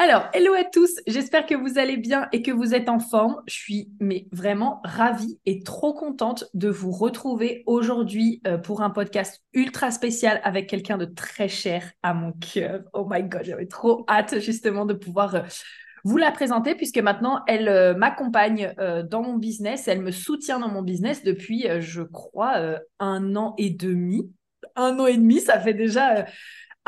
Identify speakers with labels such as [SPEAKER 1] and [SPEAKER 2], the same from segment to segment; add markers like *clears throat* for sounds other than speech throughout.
[SPEAKER 1] Alors, hello à tous, j'espère que vous allez bien et que vous êtes en forme. Je suis mais vraiment ravie et trop contente de vous retrouver aujourd'hui euh, pour un podcast ultra spécial avec quelqu'un de très cher à mon cœur. Oh my god, j'avais trop hâte justement de pouvoir euh, vous la présenter puisque maintenant elle euh, m'accompagne dans mon business, elle me soutient dans mon business depuis, je crois, un an et demi. Un an et demi, ça fait déjà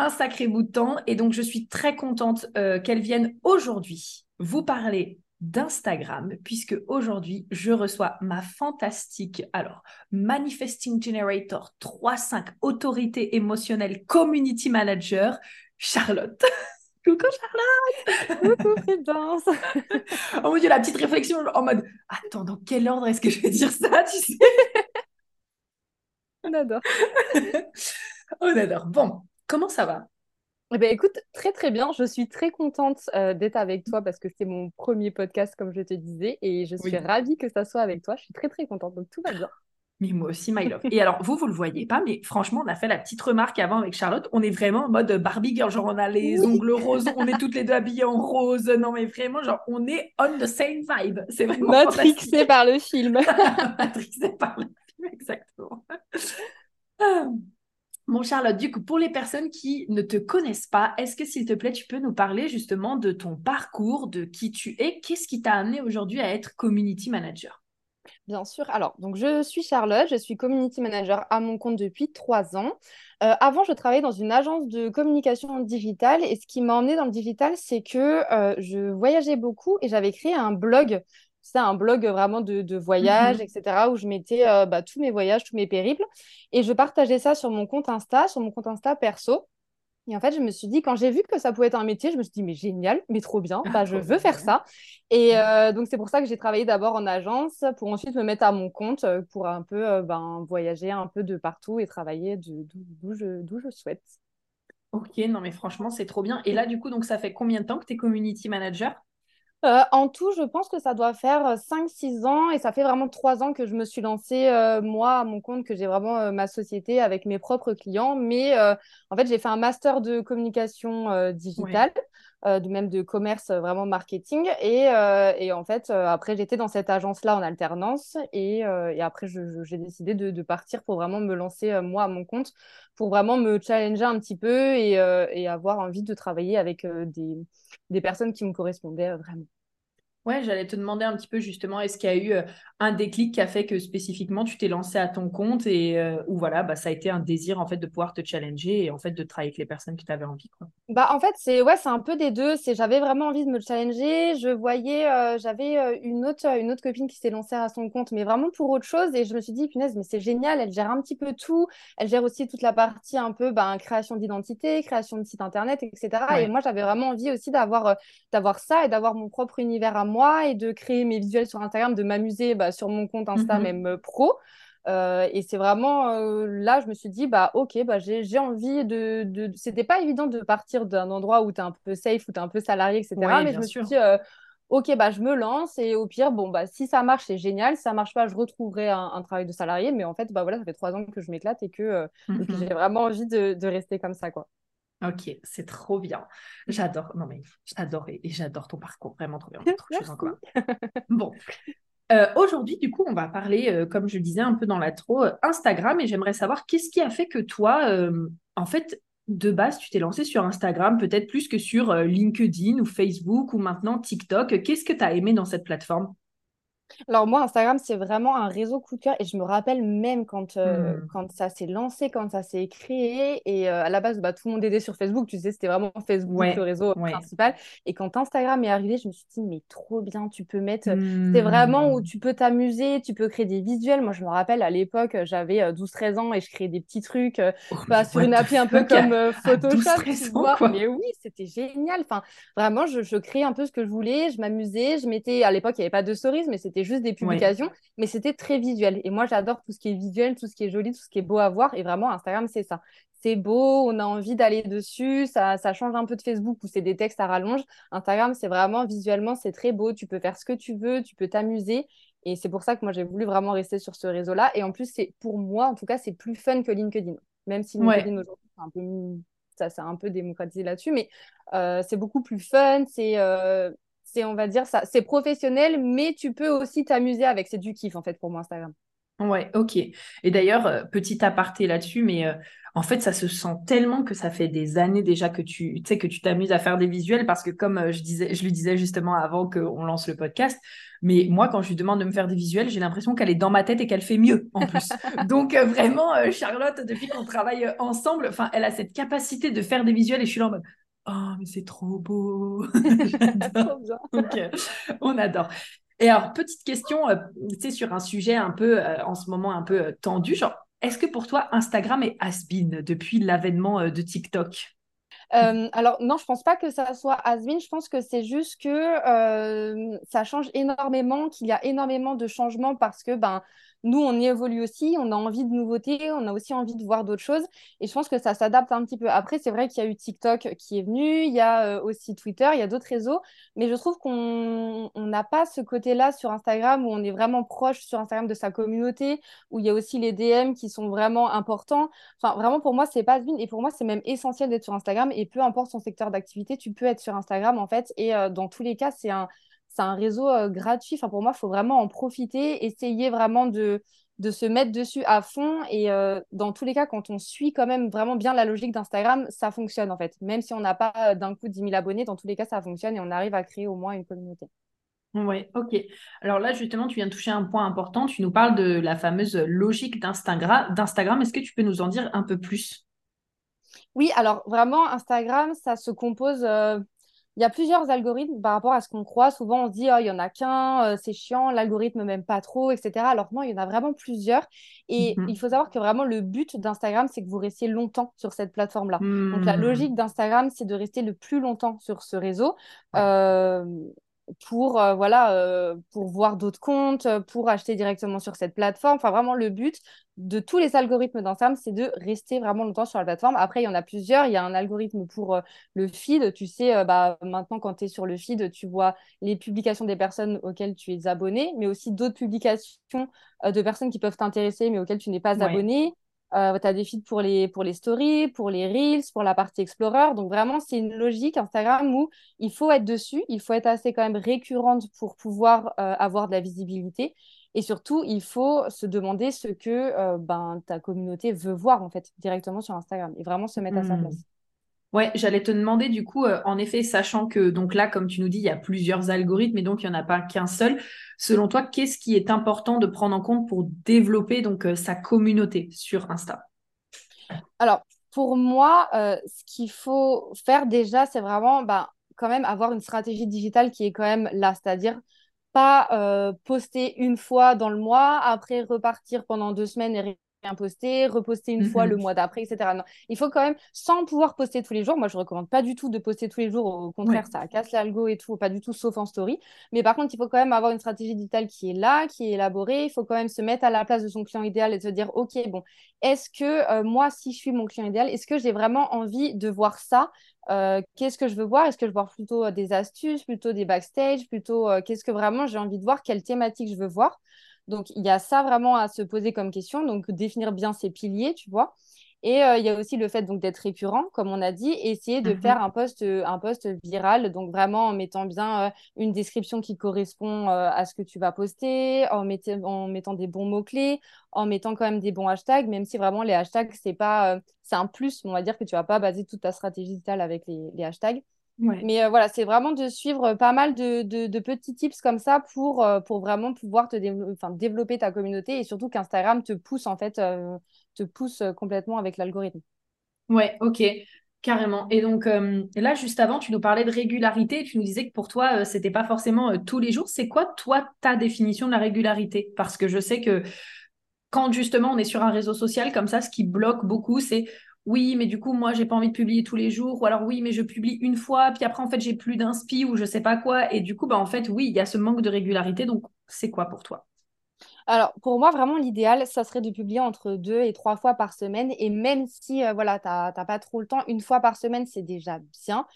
[SPEAKER 1] un sacré bout de temps. Et donc, je suis très contente euh, qu'elle vienne aujourd'hui vous parler d'Instagram, puisque aujourd'hui, je reçois ma fantastique, alors, Manifesting Generator 3.5 autorité émotionnelle community manager, Charlotte. *laughs*
[SPEAKER 2] Coucou Charlotte Coucou Prudence *laughs*
[SPEAKER 1] Oh mon dieu, la petite réflexion en mode Attends, dans quel ordre est-ce que je vais dire ça, tu sais?
[SPEAKER 2] On adore *laughs*
[SPEAKER 1] On adore. Bon, Comment ça va?
[SPEAKER 2] Eh ben, écoute, très très bien. Je suis très contente euh, d'être avec toi parce que c'est mon premier podcast, comme je te disais, et je suis ravie que ça soit avec toi. Je suis très très contente, donc tout va bien.
[SPEAKER 1] Mais moi aussi, my love. Et alors, vous, vous le voyez pas, mais franchement, on a fait la petite remarque avant avec Charlotte. On est vraiment en mode Barbie girl, genre on a les ongles roses, on est toutes les deux *laughs* habillées en rose. Non, mais vraiment, genre on est on the same vibe. C'est vraiment
[SPEAKER 2] matrixé par le film. *laughs*
[SPEAKER 1] matrixé par le film, exactement. *laughs* Mon Charlotte, du coup, pour les personnes qui ne te connaissent pas, est-ce que s'il te plaît, tu peux nous parler justement de ton parcours, de qui tu es, qu'est-ce qui t'a amené aujourd'hui à être community manager?
[SPEAKER 2] Bien sûr. Alors, donc je suis Charlotte, je suis community manager à mon compte depuis trois ans. Euh, avant, je travaillais dans une agence de communication digitale et ce qui m'a emmené dans le digital, c'est que euh, je voyageais beaucoup et j'avais créé un blog c'est un blog vraiment de, de voyage, mmh etc., où je mettais euh, bah, tous mes voyages, tous mes périples. Et je partageais ça sur mon compte Insta, sur mon compte Insta perso. Et en fait, je me suis dit, quand j'ai vu que ça pouvait être un métier, je me suis dit, mais génial, mais trop bien, bah, je veux faire ça. Et euh, donc, c'est pour ça que j'ai travaillé d'abord en agence pour ensuite me mettre à mon compte euh, pour un peu ben, voyager un peu de partout et travailler d'où je, je souhaite.
[SPEAKER 1] Ok, non, mais franchement, c'est trop bien. Et là, du coup, donc ça fait combien de temps que tu es community manager?
[SPEAKER 2] Euh, en tout, je pense que ça doit faire 5-6 euh, ans et ça fait vraiment 3 ans que je me suis lancée, euh, moi, à mon compte, que j'ai vraiment ma société avec mes propres clients. Mais en fait, j'ai fait un master de communication digitale. De même de commerce vraiment marketing. Et, et en fait après j'étais dans cette agence là en alternance et, après j'ai décidé de, partir pour vraiment me lancer moi à mon compte pour vraiment me challenger un petit peu et, avoir envie de travailler avec des personnes qui me correspondaient vraiment
[SPEAKER 1] Ouais, j'allais te demander un petit peu justement, est-ce qu'il y a eu euh, un déclic qui a fait que spécifiquement tu t'es lancé à ton compte et euh, où voilà, bah, ça a été un désir en fait de pouvoir te challenger et en fait de travailler avec les personnes qui t'avaient envie quoi?
[SPEAKER 2] Bah en fait c'est ouais c'est un peu des deux. C'est j'avais vraiment envie de me challenger. Je voyais euh, j'avais une autre une autre copine qui s'est lancée à son compte mais vraiment pour autre chose et je me suis dit punaise mais c'est génial. Elle gère un petit peu tout. Elle gère aussi toute la partie un peu ben, création d'identité, création de site internet etc. Et moi j'avais vraiment envie aussi d'avoir d'avoir ça et d'avoir mon propre univers à moi et de créer mes visuels sur Instagram, de m'amuser bah, sur mon compte Insta, mhm. même euh, pro. Euh, et c'est vraiment euh, là, je me suis dit, bah ok, bah, j'ai envie de. de... C'était pas évident de partir d'un endroit où tu es un peu safe, où tu es un peu salarié, etc. mais je me suis dit, ok, bah, je me lance et au pire, bon, bah, si ça marche, c'est génial. Si ça marche pas, je retrouverai un, travail de salarié. Mais en fait, bah, voilà, ça fait trois ans que je m'éclate et que, mhm. j'ai vraiment envie de, de, rester comme ça. quoi.
[SPEAKER 1] Ok, c'est trop bien. J'adore. Non, mais j'adore et, j'adore ton parcours. Vraiment trop bien. Trop. Bon. Euh, aujourd'hui, du coup, on va parler, euh, comme je disais un peu dans l'intro, euh, Instagram. Et j'aimerais savoir qu'est-ce qui a fait que toi, en fait, de base, tu t'es lancé sur Instagram, peut-être plus que sur LinkedIn ou Facebook ou maintenant TikTok. Qu'est-ce que tu as aimé dans cette plateforme?
[SPEAKER 2] Alors moi, Instagram, c'est vraiment un réseau coup de cœur et je me rappelle même quand, euh, hmm. quand ça s'est lancé, quand ça s'est créé et euh, à la base, bah, tout le monde était sur Facebook, tu sais, c'était vraiment Facebook le réseau principal. Et quand Instagram est arrivé, je me suis dit, mais trop bien, tu peux mettre, c'est vraiment où hmm. tu peux t'amuser, tu peux créer des visuels. Moi, je me rappelle à l'époque, j'avais 12-13 euh, ans et je créais des petits trucs oh, bah, sur une appli un peu comme Photoshop. Tu vois mais oui, c'était génial. Enfin, vraiment, je, je créais un peu ce que je voulais, je m'amusais, je mettais, à l'époque, il n'y avait pas de stories, mais c'était juste des publications, mais c'était très visuel. Et moi, j'adore tout ce qui est visuel, tout ce qui est joli, tout ce qui est beau à voir. Et vraiment, Instagram, c'est ça. C'est beau, on a envie d'aller dessus, ça, ça change un peu de Facebook où c'est des textes à rallonge. Instagram, c'est vraiment visuellement, c'est très beau, tu peux faire ce que tu veux, tu peux t'amuser. Et c'est pour ça que moi, j'ai voulu vraiment rester sur ce réseau-là. Et en plus, c'est pour moi, en tout cas, c'est plus fun que LinkedIn. Même si LinkedIn aujourd'hui, c'est un peu ça s'est un peu démocratisé là-dessus, mais euh, c'est beaucoup plus fun, c'est euh, c'est, on va dire, ça, c'est professionnel, mais tu peux aussi t'amuser avec. C'est du kiff, en fait, pour moi, Instagram.
[SPEAKER 1] Ouais, ok. Et d'ailleurs, euh, petit aparté là-dessus, mais euh, en fait, ça se sent tellement que ça fait des années déjà que tu sais que tu t'amuses à faire des visuels parce que comme euh, je disais, je lui disais justement avant qu'on lance le podcast, mais moi, quand je lui demande de me faire des visuels, j'ai l'impression qu'elle est dans ma tête et qu'elle fait mieux en plus. *laughs* Donc vraiment, Charlotte, depuis qu'on travaille ensemble, enfin, elle a cette capacité de faire des visuels et je suis là en mode Oh, mais c'est trop beau. *laughs* *laughs* on adore. Et alors, petite question, euh, tu sais, sur un sujet un peu, euh, en ce moment, un peu euh, tendu, genre, est-ce que pour toi, Instagram est has-been depuis l'avènement de TikTok?
[SPEAKER 2] Alors non, je pense pas que ça soit has-been. Je pense que c'est juste que ça change énormément, qu'il y a énormément de changements parce que ben nous, on y évolue aussi, on a envie de nouveautés, on a aussi envie de voir d'autres choses. Et je pense que ça s'adapte un petit peu. Après, c'est vrai qu'il y a eu TikTok qui est venu, il y a euh, aussi Twitter, il y a d'autres réseaux. Mais je trouve qu'on n'a pas ce côté-là sur Instagram où on est vraiment proche sur Instagram de sa communauté, où il y a aussi les DM qui sont vraiment importants. Enfin, vraiment, pour moi, c'est pas Et pour moi, c'est même essentiel d'être sur Instagram. Et peu importe son secteur d'activité, tu peux être sur Instagram, en fait. Et euh, dans tous les cas, c'est un c'est un réseau euh, gratuit. Enfin, pour moi, il faut vraiment en profiter, essayer vraiment de, de se mettre dessus à fond. Et euh, dans tous les cas, quand on suit quand même vraiment bien la logique d'Instagram, ça fonctionne en fait. Même si on n'a pas euh, d'un coup 10 000 abonnés, dans tous les cas, ça fonctionne et on arrive à créer au moins une communauté.
[SPEAKER 1] Oui, ok. Alors là, justement, tu viens de toucher un point important. Tu nous parles de la fameuse logique d'Instagram. Est-ce que tu peux nous en dire un peu plus?
[SPEAKER 2] Oui, alors vraiment, Instagram, ça se compose il y a plusieurs algorithmes par rapport à ce qu'on croit. Souvent, on se dit, oh, il n'y en a qu'un, euh, c'est chiant, l'algorithme m'aime pas trop, etc. Alors non, il y en a vraiment plusieurs. Et mhm. il faut savoir que vraiment, le but d'Instagram, c'est que vous restiez longtemps sur cette plateforme-là. Donc la hmm. logique d'Instagram, c'est de rester le plus longtemps sur ce réseau. Euh, pour euh, voilà euh, pour voir d'autres comptes, pour acheter directement sur cette plateforme. Enfin vraiment le but de tous les algorithmes d'Instagram, c'est de rester vraiment longtemps sur la plateforme. Après, il y en a plusieurs. Il y a un algorithme pour euh, le feed. Tu sais, bah, maintenant, quand tu es sur le feed, tu vois les publications des personnes auxquelles tu es abonné, mais aussi d'autres publications de personnes qui peuvent t'intéresser, mais auxquelles tu n'es pas abonné. Euh, tu as des feeds pour les, pour les stories, pour les reels, pour la partie explorer. Donc vraiment, c'est une logique Instagram où il faut être dessus, il faut être assez quand même récurrente pour pouvoir euh, avoir de la visibilité. Et surtout, il faut se demander ce que euh, ben, ta communauté veut voir en fait directement sur Instagram et vraiment se mettre à sa hmm. place.
[SPEAKER 1] Ouais, j'allais te demander du coup, euh, en effet, sachant que donc là, comme tu nous dis, il y a plusieurs algorithmes et donc il n'y en a pas qu'un seul. Selon toi, qu'est-ce qui est important de prendre en compte pour développer donc euh, sa communauté sur Insta?
[SPEAKER 2] Alors, pour moi, euh, ce qu'il faut faire déjà, c'est vraiment bah, quand même avoir une stratégie digitale qui est quand même là, c'est-à-dire pas poster une fois dans le mois, après repartir pendant deux semaines et rien poster, reposter une fois le mhm. mois d'après, etc. Non. Il faut quand même, sans pouvoir poster tous les jours, moi je recommande pas du tout de poster tous les jours, au contraire, ça casse l'algo et tout, pas du tout, sauf en story. Mais par contre, il faut quand même avoir une stratégie digitale qui est là, qui est élaborée. Il faut quand même se mettre à la place de son client idéal et se dire, OK, bon, est-ce que euh, moi, si je suis mon client idéal, est-ce que j'ai vraiment envie de voir ça euh, qu'est-ce que je veux voir? Est-ce que je veux voir plutôt euh, des astuces, plutôt des backstage, plutôt qu'est-ce que vraiment j'ai envie de voir? Quelle thématique je veux voir? Donc, il y a ça vraiment à se poser comme question. Donc, définir bien ses piliers, tu vois. Et euh, il y a aussi le fait donc d'être récurrent, comme on a dit, et essayer de faire mhm. un post, un post viral, donc vraiment en mettant bien une description qui correspond à ce que tu vas poster, en, en mettant des bons mots-clés, en mettant quand même des bons hashtags, même si vraiment les hashtags, c'est pas, c'est un plus, on va dire que tu vas pas baser toute ta stratégie digitale avec les, les hashtags. Mais euh, voilà, c'est vraiment de suivre pas mal de, de, petits tips comme ça pour, euh, pour vraiment pouvoir te développer ta communauté et surtout qu'Instagram te pousse en fait, euh, te pousse complètement avec l'algorithme.
[SPEAKER 1] Ouais, ok, carrément. Et donc là, juste avant, tu nous parlais de régularité. Tu nous disais que pour toi, c'était pas forcément tous les jours. C'est quoi, toi, ta définition de la régularité? Parce que je sais que quand justement on est sur un réseau social comme ça, ce qui bloque beaucoup, c'est oui, mais du coup, moi, j'ai pas envie de publier tous les jours, ou alors oui, mais je publie une fois, puis après, en fait, j'ai plus d'inspi ou je sais pas quoi. Et du coup, bah, en fait, oui, il y a ce manque de régularité. Donc, c'est quoi pour toi?
[SPEAKER 2] Alors, pour moi, vraiment, l'idéal, ça serait de publier entre deux et trois fois par semaine. Et même si, euh, voilà, tu n'as pas trop le temps, une fois par semaine, c'est déjà bien.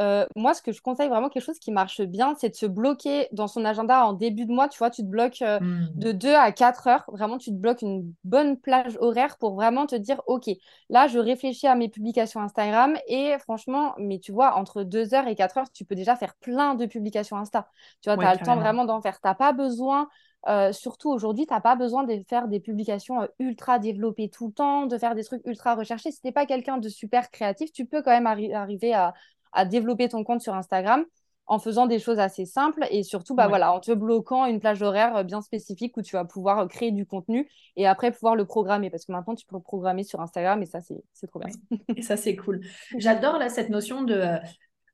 [SPEAKER 2] Euh, moi, ce que je conseille vraiment, quelque chose qui marche bien, c'est de se bloquer dans son agenda en début de mois. Tu vois, tu te bloques euh, hmm. de 2 à 4 heures. Vraiment, tu te bloques une bonne plage horaire pour vraiment te dire, OK, là, je réfléchis à mes publications Instagram. Et franchement, mais tu vois, entre 2 heures et 4 heures, tu peux déjà faire plein de publications Insta. Tu vois, tu as le temps vraiment d'en faire. Tu n'as pas besoin euh, surtout aujourd'hui, tu n'as pas besoin de faire des publications ultra développées tout le temps, de faire des trucs ultra recherchés. Si tu n'es pas quelqu'un de super créatif, tu peux quand même arriver à, à développer ton compte sur Instagram en faisant des choses assez simples et surtout bah, voilà, en te bloquant une plage horaire euh, bien spécifique où tu vas pouvoir euh, créer du contenu et après pouvoir le programmer parce que maintenant tu peux le programmer sur Instagram et ça c'est trop bien.
[SPEAKER 1] Et ça c'est cool. *laughs* J'adore là cette notion de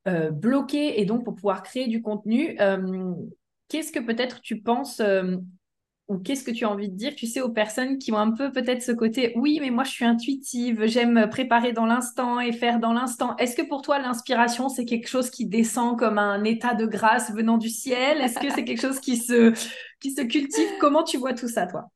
[SPEAKER 1] euh, bloquer et donc pour pouvoir créer du contenu. Qu'est-ce que peut-être tu penses ou qu'est-ce que tu as envie de dire, tu sais, aux personnes qui ont un peu peut-être ce côté, oui, mais moi je suis intuitive, j'aime préparer dans l'instant et faire dans l'instant. Est-ce que pour toi, l'inspiration, c'est quelque chose qui descend comme un état de grâce venant du ciel? Est-ce que c'est quelque chose qui se, qui se cultive? Comment tu vois tout ça, toi?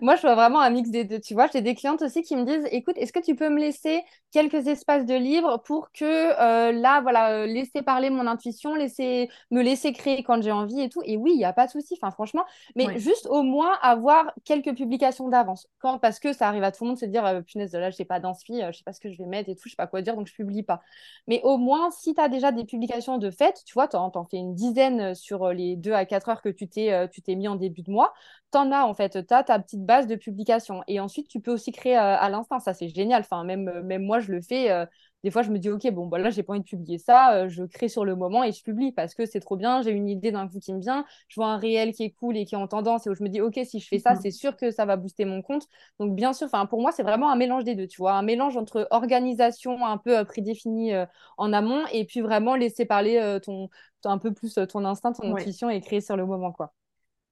[SPEAKER 2] Moi, je vois vraiment un mix des deux. Tu vois, j'ai des clientes aussi qui me disent écoute, est-ce que tu peux me laisser quelques espaces de libre pour que euh, là, voilà, euh, laisser parler mon intuition, laisser, me laisser créer quand j'ai envie et tout. Et oui, il n'y a pas de souci, enfin, franchement, mais juste au moins avoir quelques publications d'avance. Quand, parce que ça arrive à tout le monde de se dire euh, punaise, là, je n'ai pas d'inspi, je ne sais pas ce que je vais mettre et tout, je ne sais pas quoi dire, donc je ne publie pas. Mais au moins, si tu as déjà des publications de fait, tu vois, tu en, en, fais une dizaine sur les deux à quatre heures que tu t'es mis en début de mois, tu en as en fait, tu as ta petite base de publication. Et ensuite, tu peux aussi créer euh, à, l'instant. Ça, c'est génial. Enfin, même, euh, même moi, je le fais. Euh, des fois, je me dis, OK, bon, bah, là, j'ai pas envie de publier ça. je crée sur le moment et je publie parce que c'est trop bien. J'ai une idée d'un coup qui me vient. Je vois un réel qui est cool et qui est en tendance et où je me dis, OK, si je fais ça, mhm. c'est sûr que ça va booster mon compte. Donc, bien sûr, pour moi, c'est vraiment un mélange des deux. Tu vois, un mélange entre organisation un peu prédéfinie en amont et puis vraiment laisser parler ton, un peu plus ton instinct, ton intuition et créer sur le moment, quoi.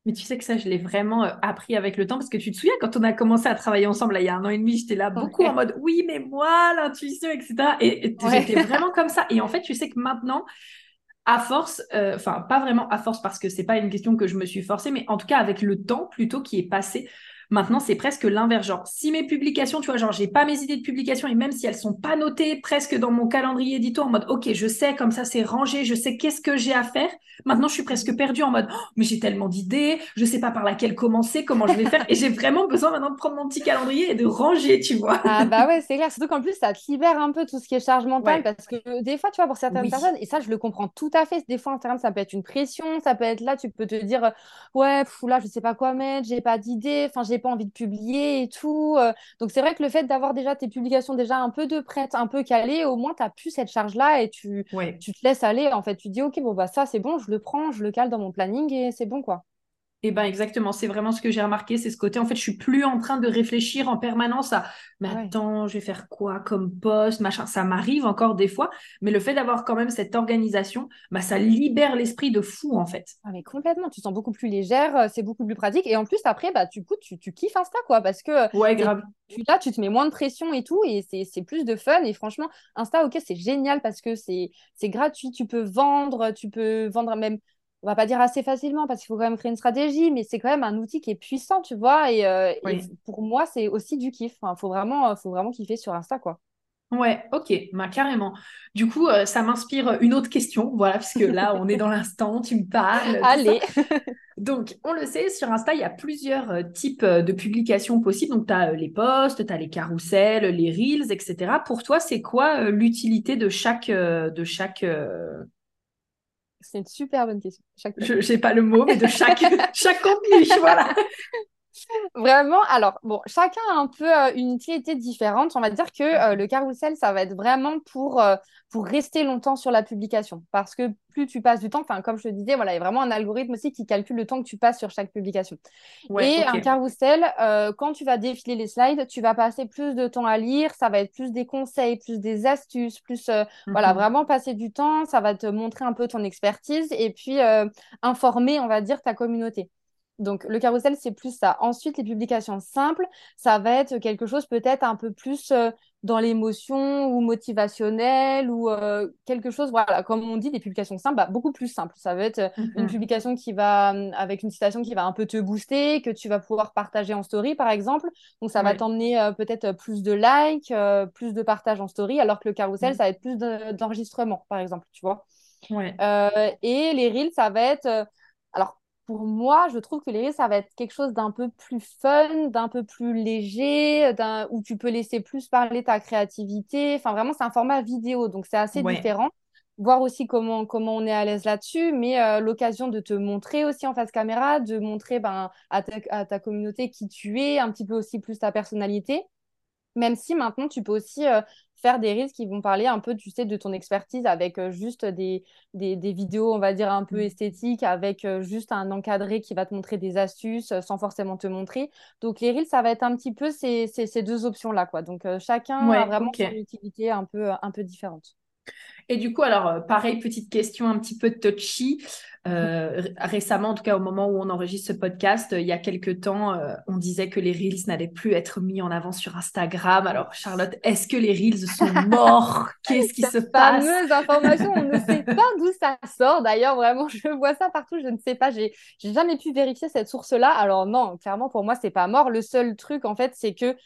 [SPEAKER 1] Mais tu sais que ça, je l'ai vraiment euh, appris avec le temps parce que tu te souviens quand on a commencé à travailler ensemble, il y a un an et demi, j'étais là beaucoup en mode oui, mais moi, l'intuition, etc. Et, j'étais vraiment comme ça. Et en fait, tu sais que maintenant, à force, euh, enfin, pas vraiment à force parce que c'est pas une question que je me suis forcée, mais en tout cas avec le temps plutôt qui est passé, Maintenant, c'est presque l'inverse. Genre, si mes publications, tu vois, genre, j'ai pas mes idées de publication et même si elles sont pas notées presque dans mon calendrier édito en mode, OK, je sais, comme ça, c'est rangé, je sais qu'est-ce que j'ai à faire. Maintenant, je suis presque perdue en mode, oh, mais j'ai tellement d'idées, je sais pas par laquelle commencer, comment je vais faire. et j'ai vraiment besoin maintenant de prendre mon petit calendrier et de ranger, tu vois.
[SPEAKER 2] ah, bah ouais, c'est clair. Surtout qu'en plus, ça te libère un peu tout ce qui est charge mentale parce que des fois, tu vois, pour certaines personnes, et ça, je le comprends tout à fait, des fois, Instagram, ça peut être une pression, ça peut être là, tu peux te dire, ouais, là, je sais pas quoi mettre, j'ai pas d'idée, enfin, j'ai pas envie de publier et tout. Euh. donc c'est vrai que le fait d'avoir déjà tes publications déjà un peu de prête, un peu calées, au moins tu n'as plus cette charge-là et tu, tu te laisses aller. En fait, tu dis, OK, bon, bah ça c'est bon, je le prends, je le cale dans mon planning et c'est bon, quoi.
[SPEAKER 1] Eh ben exactement, c'est vraiment ce que j'ai remarqué, c'est ce côté. En fait, je suis plus en train de réfléchir en permanence à mais attends, je vais faire quoi comme poste, machin. Ça m'arrive encore des fois, mais le fait d'avoir quand même cette organisation, bah ça libère l'esprit de fou en fait.
[SPEAKER 2] Ah, mais complètement, tu te sens beaucoup plus légère, euh, c'est beaucoup plus pratique et en plus après bah du coup tu, tu kiffes Insta quoi parce que
[SPEAKER 1] ouais grave.
[SPEAKER 2] Tu, là tu te mets moins de pression et tout et c'est plus de fun et franchement Insta ok c'est génial parce que c'est gratuit, tu peux vendre, tu peux vendre même on va pas dire assez facilement parce qu'il faut quand même créer une stratégie, mais c'est quand même un outil qui est puissant, tu vois. Et, euh, pour moi, c'est aussi du kiff. Il faut vraiment, faut vraiment kiffer sur Insta, quoi.
[SPEAKER 1] Ouais, ok, bah, carrément. Du coup, euh, ça m'inspire une autre question, voilà, parce que là, on est dans l'instant, tu me parles.
[SPEAKER 2] Allez. *laughs*
[SPEAKER 1] Donc, on le sait, sur Insta, il y a plusieurs euh, types euh, de publications possibles. Donc, tu as les posts, tu as les carousels, les reels, etc. Pour toi, c'est quoi l'utilité de chaque... de chaque
[SPEAKER 2] C'est une super bonne question.
[SPEAKER 1] Je n'ai pas le mot, mais de chaque, *laughs* chaque contenu, voilà.
[SPEAKER 2] Vraiment, alors, bon, chacun a un peu euh, une utilité différente. On va dire que euh, le carrousel, ça va être vraiment pour, euh, pour rester longtemps sur la publication. Parce que plus tu passes du temps, enfin, comme je te disais, voilà, il y a vraiment un algorithme aussi qui calcule le temps que tu passes sur chaque publication. Et un carrousel, quand tu vas défiler les slides, tu vas passer plus de temps à lire. Ça va être plus des conseils, plus des astuces, plus, voilà, mhm. vraiment passer du temps. Ça va te montrer un peu ton expertise et puis informer, on va dire, ta communauté. Donc, le carrousel, c'est plus ça. Ensuite, les publications simples, ça va être quelque chose peut-être un peu plus euh, dans l'émotion ou motivationnel ou euh, quelque chose, voilà, comme on dit, des publications simples, bah, beaucoup plus simples. Ça va être euh, une mhm. publication qui va, avec une citation qui va un peu te booster, que tu vas pouvoir partager en story, par exemple. Donc, ça va t'emmener peut-être plus de likes, plus de partage en story, alors que le carrousel, ça va être plus d'enregistrement, par exemple, tu vois. et les reels, ça va être... pour moi, je trouve que les reels, ça va être quelque chose d'un peu plus fun, d'un peu plus léger, où tu peux laisser plus parler ta créativité. Enfin, vraiment, c'est un format vidéo, donc c'est assez différent. Voir aussi comment, comment on est à l'aise là-dessus, mais euh, l'occasion de te montrer aussi en face caméra, de montrer ben, à, ta, à ta communauté qui tu es, un petit peu aussi plus ta personnalité. Même si maintenant, tu peux aussi euh, faire des reels qui vont parler un peu, tu sais, de ton expertise avec euh, juste des, des, vidéos, on va dire, un peu mmh. esthétiques, avec euh, juste un encadré qui va te montrer des astuces sans forcément te montrer. Donc, les reels, ça va être un petit peu ces, ces, deux options-là, quoi. Donc, chacun a vraiment une son utilité un peu, un peu différente.
[SPEAKER 1] Et du coup, alors, euh, pareil, petite question un petit peu touchy. Euh, récemment, en tout cas au moment où on enregistre ce podcast, il y a quelques temps, euh, on disait que les Reels n'allaient plus être mis en avant sur Instagram. Alors, Charlotte, est-ce que les Reels sont *laughs* morts? Qu'est-ce qui se passe?
[SPEAKER 2] fameuse information, on ne sait pas d'où ça sort. D'ailleurs, vraiment, je vois ça partout, je ne sais pas. J'ai jamais pu vérifier cette source-là. Alors, non, clairement, pour moi, c'est pas mort. Le seul truc, en fait, c'est que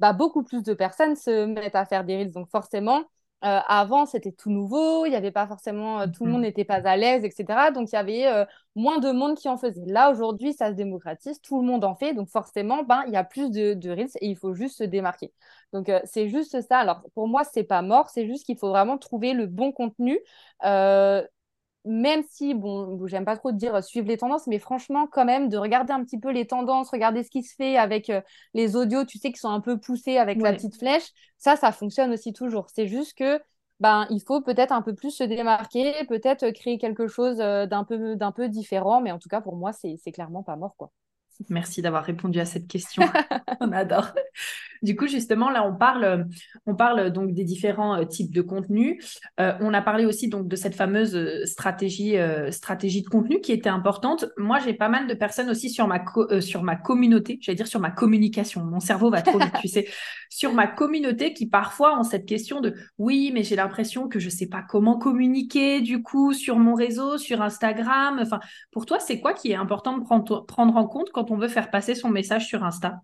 [SPEAKER 2] bah, beaucoup plus de personnes se mettent à faire des Reels. Donc, forcément, euh, avant, c'était tout nouveau, il n'y avait pas forcément, euh, tout le monde mhm. n'était pas à l'aise, etc. Donc, il y avait euh, moins de monde qui en faisait. Là, aujourd'hui, ça se démocratise, tout le monde en fait. Donc, forcément, ben, il y a plus de, de reels et il faut juste se démarquer. Donc, c'est juste ça. Alors, pour moi, c'est pas mort, c'est juste qu'il faut vraiment trouver le bon contenu même si, bon, j'aime pas trop dire suivre les tendances, mais franchement, quand même, de regarder un petit peu les tendances, regarder ce qui se fait avec euh, les audios, tu sais, qui sont un peu poussés avec la petite flèche, ça, ça fonctionne aussi toujours. C'est juste que, ben, il faut peut-être un peu plus se démarquer, peut-être créer quelque chose euh, d'un peu, d'un peu différent, mais en tout cas, pour moi, c'est clairement pas mort, quoi.
[SPEAKER 1] Merci d'avoir répondu à cette question. *laughs* on adore. Du coup, justement, là, on parle, on parle donc des différents euh, types de contenus. Euh, on a parlé aussi donc de cette fameuse euh, stratégie, stratégie de contenu qui était importante. Moi, j'ai pas mal de personnes aussi sur ma, sur ma communauté, j'allais dire sur ma communication. Mon cerveau va trop vite, tu sais. *laughs* Sur ma communauté qui parfois ont cette question de oui, mais j'ai l'impression que je sais pas comment communiquer du coup sur mon réseau, sur Instagram. Enfin, pour toi, c'est quoi qui est important de prendre, prendre en compte quand on veut faire passer son message sur Insta.